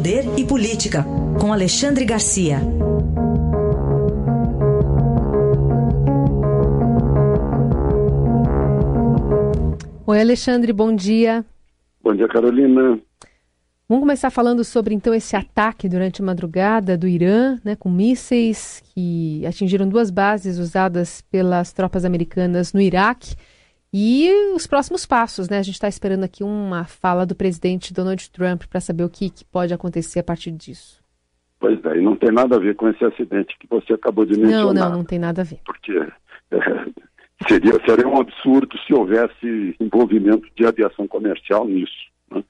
Poder e Política, com Alexandre Garcia. Oi, Alexandre, bom dia. Bom dia, Carolina. Vamos começar falando sobre então esse ataque durante a madrugada do Irã, né, com mísseis que atingiram duas bases usadas pelas tropas americanas no Iraque. E os próximos passos, né? A gente está esperando aqui uma fala do presidente Donald Trump para saber o que, que, pode acontecer a partir disso. Pois é, e não tem nada a ver com esse acidente que você acabou de mencionar. Não, não, não tem nada a ver. Porque é, seria, seria um absurdo se houvesse envolvimento de aviação comercial nisso. Né?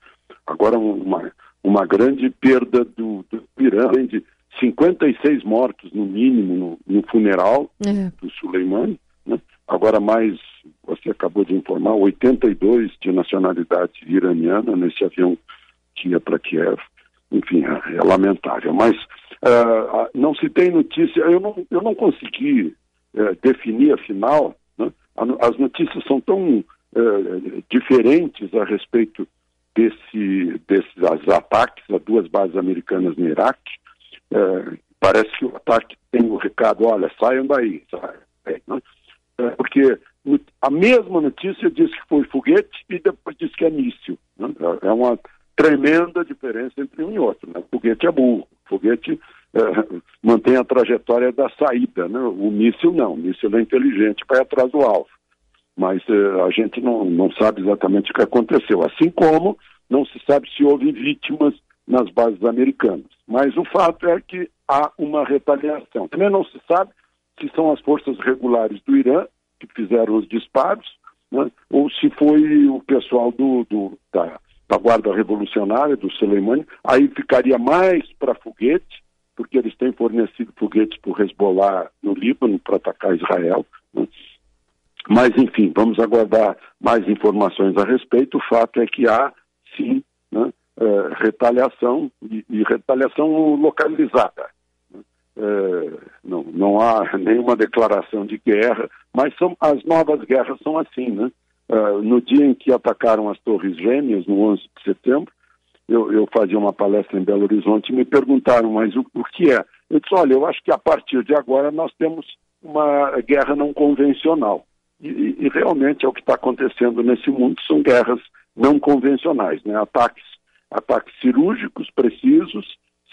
Agora, uma, uma grande perda do, do Irã, além de 56 mortos, no mínimo, no, no funeral é. do Soleimani, né? agora mais você acabou de informar, 82 de nacionalidade iraniana nesse avião que ia para Kiev. Enfim, é, é lamentável. Mas uh, não se tem notícia, eu não, eu não consegui uh, definir, afinal, né? as notícias são tão uh, diferentes a respeito desse, desses ataques a duas bases americanas no Iraque. parece que o ataque tem o recado, olha, saiam daí, a mesma notícia diz que foi foguete e depois diz que é míssil. Né? É uma tremenda diferença entre um e outro. Né? Foguete é burro, foguete é, mantém a trajetória da saída. Né? O míssil não, o míssil é inteligente, vai atrás do alvo. Mas é, a gente não, não sabe exatamente o que aconteceu. Assim como não se sabe se houve vítimas nas bases americanas. Mas o fato é que há uma retaliação. Também não se sabe se são as forças regulares do Irã que fizeram os disparos, né, ou se foi o pessoal do, do da, da, Guarda Revolucionária, do Soleimani, aí ficaria mais para foguete, porque eles têm fornecido foguetes para o Hezbollah no Líbano para atacar Israel. Né. Mas, enfim, vamos aguardar mais informações a respeito. O fato é que há, sim, né, é, retaliação e, e retaliação localizada. É, não, não há nenhuma declaração de guerra, mas são, as novas guerras são assim, né? Uh, no dia em que atacaram as Torres Gêmeas, no 11 de setembro, eu, eu fazia uma palestra em Belo Horizonte e me perguntaram, mas o, o que é? Eu disse, olha, eu acho que a partir de agora nós temos uma guerra não convencional. E, e realmente é o que está acontecendo nesse mundo, são guerras não convencionais, né? ataques, ataques cirúrgicos, precisos,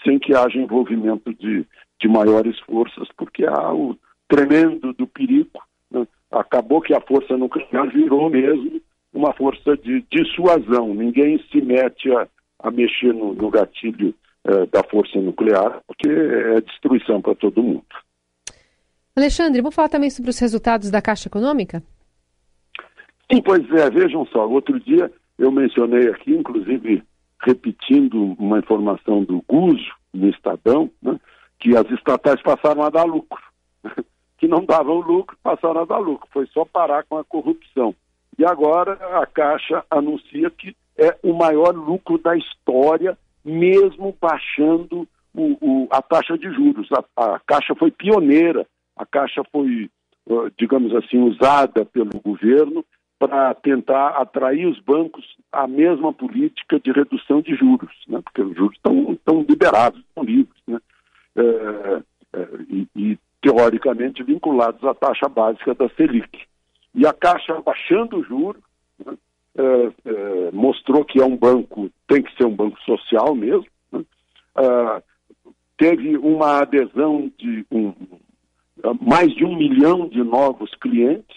sem que haja envolvimento de, de maiores forças, porque há o tremendo do perigo. Né? Acabou que a força nuclear virou mesmo uma força de dissuasão. Ninguém se mete a, a mexer no, no gatilho eh, da força nuclear, porque é destruição para todo mundo. Alexandre, vamos falar também sobre os resultados da Caixa Econômica? Sim, pois é. Vejam só, outro dia eu mencionei aqui, inclusive repetindo uma informação do Guzo, no Estadão, né, que as estatais passaram a dar lucro. que não davam lucro, passaram a dar lucro. Foi só parar com a corrupção. E agora a Caixa anuncia que é o maior lucro da história, mesmo baixando o, o, a taxa de juros. A, a, Caixa foi pioneira, a Caixa foi, digamos assim, usada pelo governo para tentar atrair os bancos à mesma política de redução de juros, né? porque os juros estão, liberados, estão livres. Né? É, é, e, e, teoricamente, vinculados à taxa básica da Selic. E a Caixa, baixando o juro, né, é, mostrou que é um banco, tem que ser um banco social mesmo. Né, é, teve uma adesão de um, mais de um milhão de novos clientes,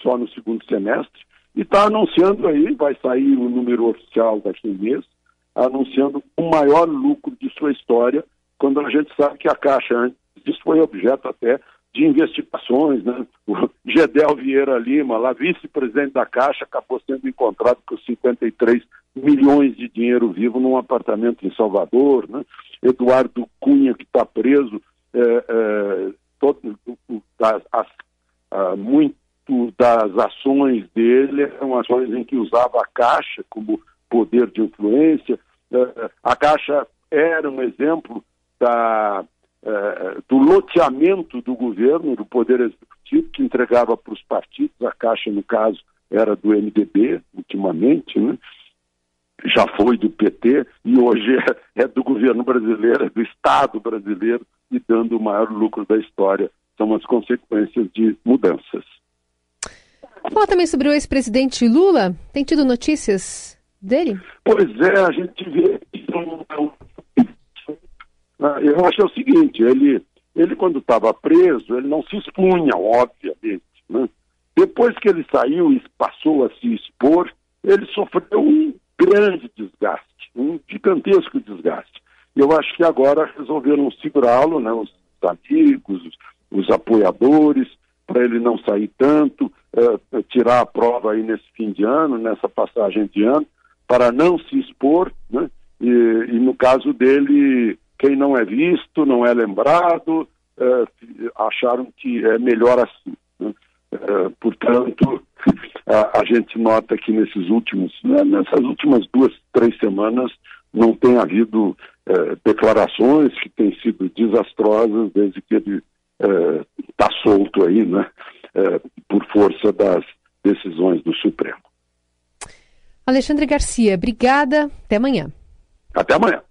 só no segundo semestre, e está anunciando aí, vai sair o número oficial daqui a mês, anunciando o maior lucro de sua história quando a gente sabe que a Caixa antes disso foi objeto até de investigações, né? O Gedel Vieira Lima, lá vice-presidente da Caixa, acabou sendo encontrado com 53 milhões de dinheiro vivo num apartamento em Salvador, né? Eduardo Cunha, que está preso, é, é, todo, das, as, a, muito das ações dele eram ações em que usava a Caixa como poder de influência. É, a Caixa era um exemplo da, eh, do loteamento do governo, do Poder Executivo, que entregava para os partidos, a Caixa, no caso, era do MDB, ultimamente, né? já foi do PT e hoje é, é do governo brasileiro, é do Estado brasileiro e dando o maior lucro da história. São as consequências de mudanças. Fala também sobre o ex-presidente Lula. Tem tido notícias dele? Pois é, a gente vê. Ah, eu acho o seguinte, ele, ele quando estava preso, ele não se expunha, obviamente. Né? Depois que ele saiu e passou a se expor, ele sofreu um grande desgaste, um gigantesco desgaste. Eu acho que agora resolveram segurá-lo, né, os amigos, os, os apoiadores, para ele não sair tanto, uh, tirar a prova aí nesse fim de ano, nessa passagem de ano, para não se expor, né? E, e no caso dele, quem não é visto, não é lembrado, uh, acharam que é melhor assim. Né? Uh, portanto, a, a, gente nota que nesses últimos, né, nessas últimas duas, três semanas, não tem havido uh, declarações que têm sido desastrosas desde que ele está solto aí, né, por força das decisões do Supremo. Alexandre Garcia, obrigada. Até amanhã. Até amanhã.